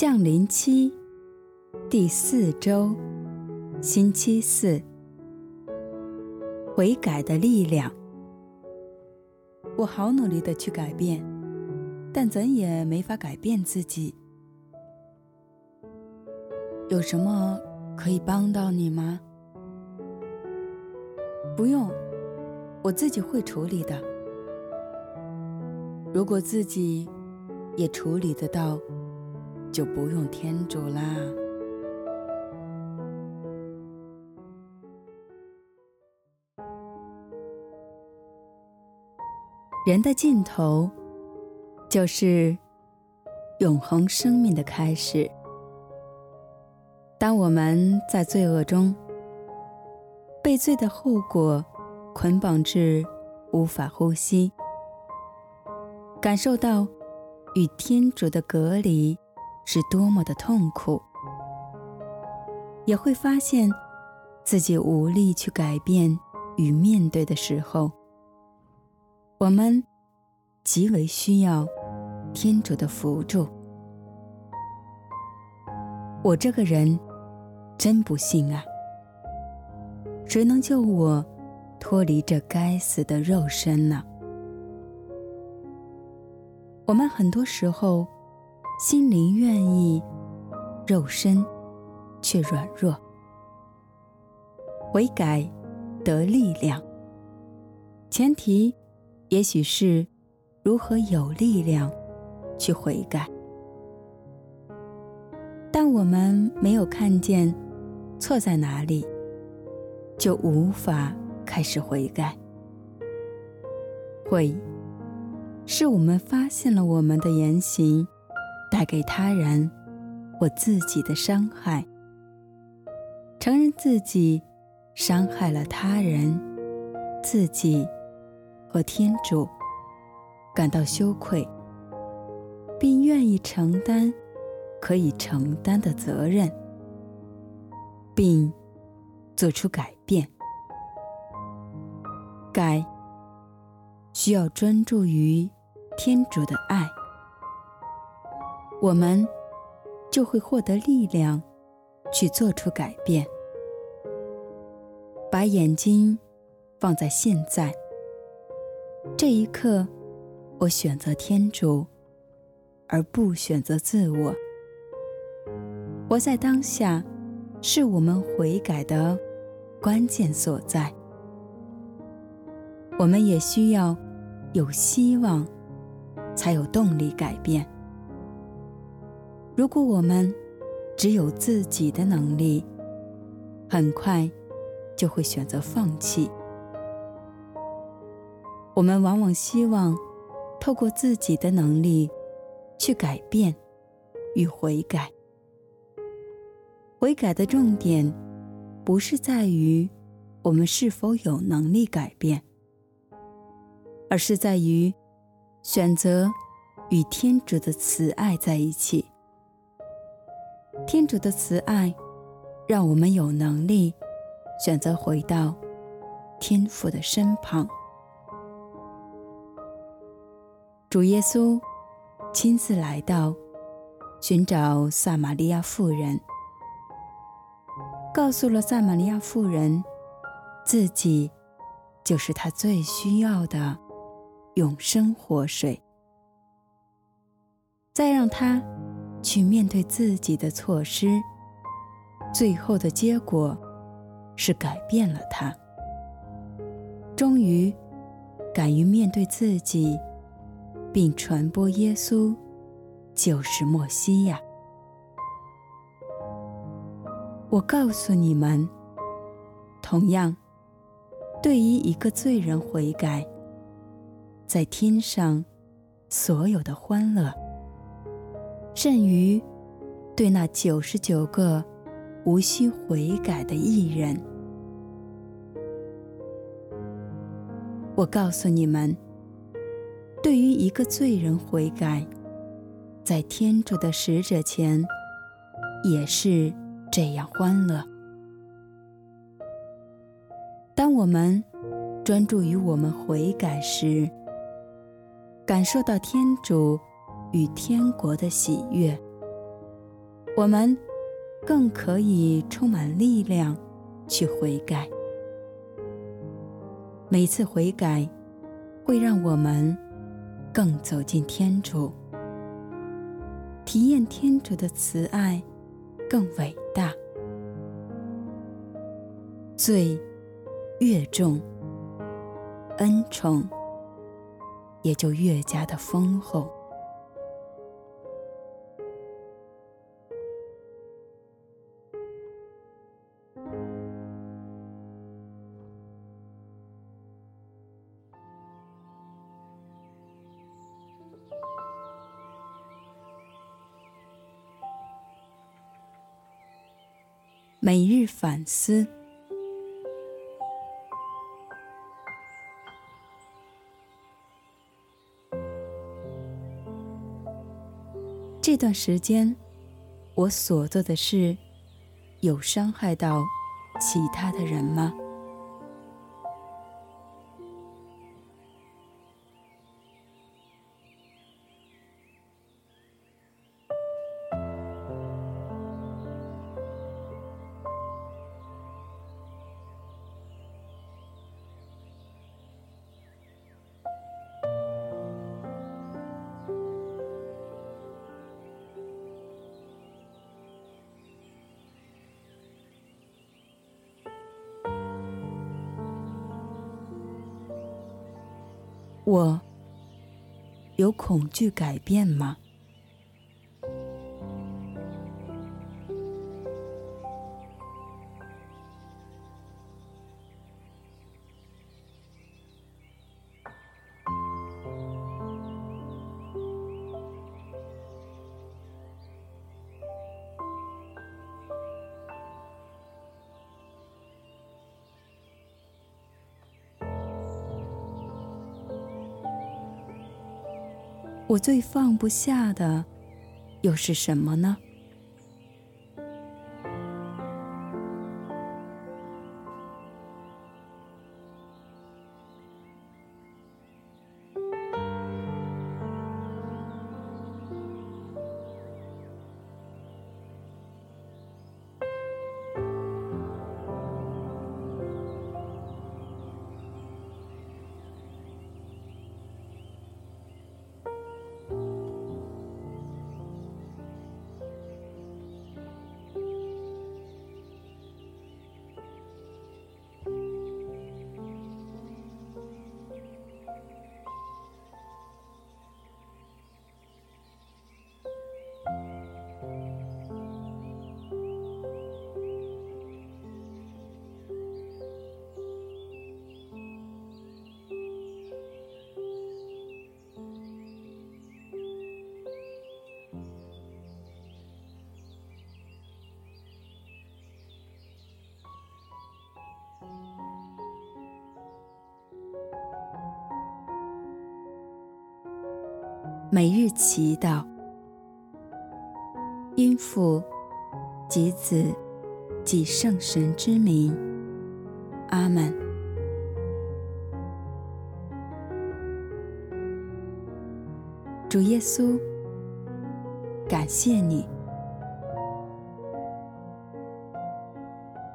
降临期第四周，星期四，悔改的力量。我好努力的去改变，但怎也没法改变自己。有什么可以帮到你吗？不用，我自己会处理的。如果自己也处理得到，就不用天主啦。人的尽头，就是永恒生命的开始。当我们在罪恶中，被罪的后果捆绑至无法呼吸，感受到与天主的隔离是多么的痛苦，也会发现自己无力去改变与面对的时候，我们极为需要天主的扶助。我这个人真不幸啊！谁能救我脱离这该死的肉身呢？我们很多时候心灵愿意，肉身却软弱。悔改得力量，前提也许是如何有力量去悔改。但我们没有看见错在哪里，就无法开始悔改。悔。是我们发现了我们的言行带给他人或自己的伤害，承认自己伤害了他人、自己和天主，感到羞愧，并愿意承担可以承担的责任，并做出改变。改需要专注于。天主的爱，我们就会获得力量去做出改变。把眼睛放在现在，这一刻，我选择天主，而不选择自我。活在当下，是我们悔改的关键所在。我们也需要有希望。才有动力改变。如果我们只有自己的能力，很快就会选择放弃。我们往往希望透过自己的能力去改变与悔改。悔改的重点不是在于我们是否有能力改变，而是在于。选择与天主的慈爱在一起。天主的慈爱，让我们有能力选择回到天父的身旁。主耶稣亲自来到，寻找撒玛利亚妇人，告诉了撒玛利亚妇人，自己就是她最需要的。永生活水，再让他去面对自己的错失，最后的结果是改变了他，终于敢于面对自己，并传播耶稣就是莫西亚。我告诉你们，同样，对于一个罪人悔改。在天上，所有的欢乐，甚于对那九十九个无需悔改的义人。我告诉你们，对于一个罪人悔改，在天主的使者前，也是这样欢乐。当我们专注于我们悔改时，感受到天主与天国的喜悦，我们更可以充满力量去悔改。每次悔改，会让我们更走进天主，体验天主的慈爱更伟大。罪越重，恩宠也就越加的丰厚。每日反思。这段时间，我所做的事，有伤害到其他的人吗？我有恐惧改变吗？我最放不下的又是什么呢？每日祈祷，因父及子及圣神之名，阿门。主耶稣，感谢你，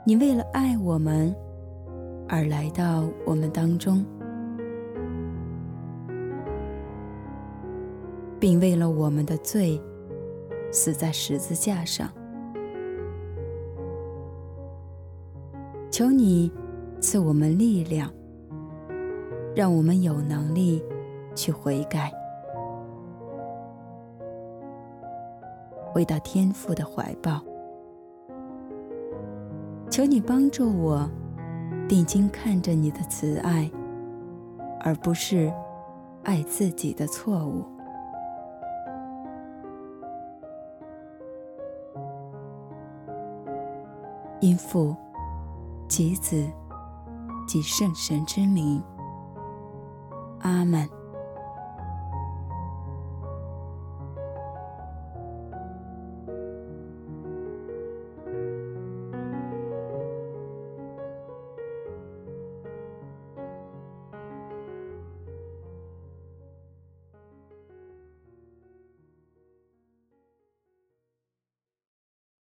你为了爱我们而来到我们当中。并为了我们的罪，死在十字架上。求你赐我们力量，让我们有能力去悔改，回到天父的怀抱。求你帮助我，定睛看着你的慈爱，而不是爱自己的错误。因父及子及圣神之名，阿门。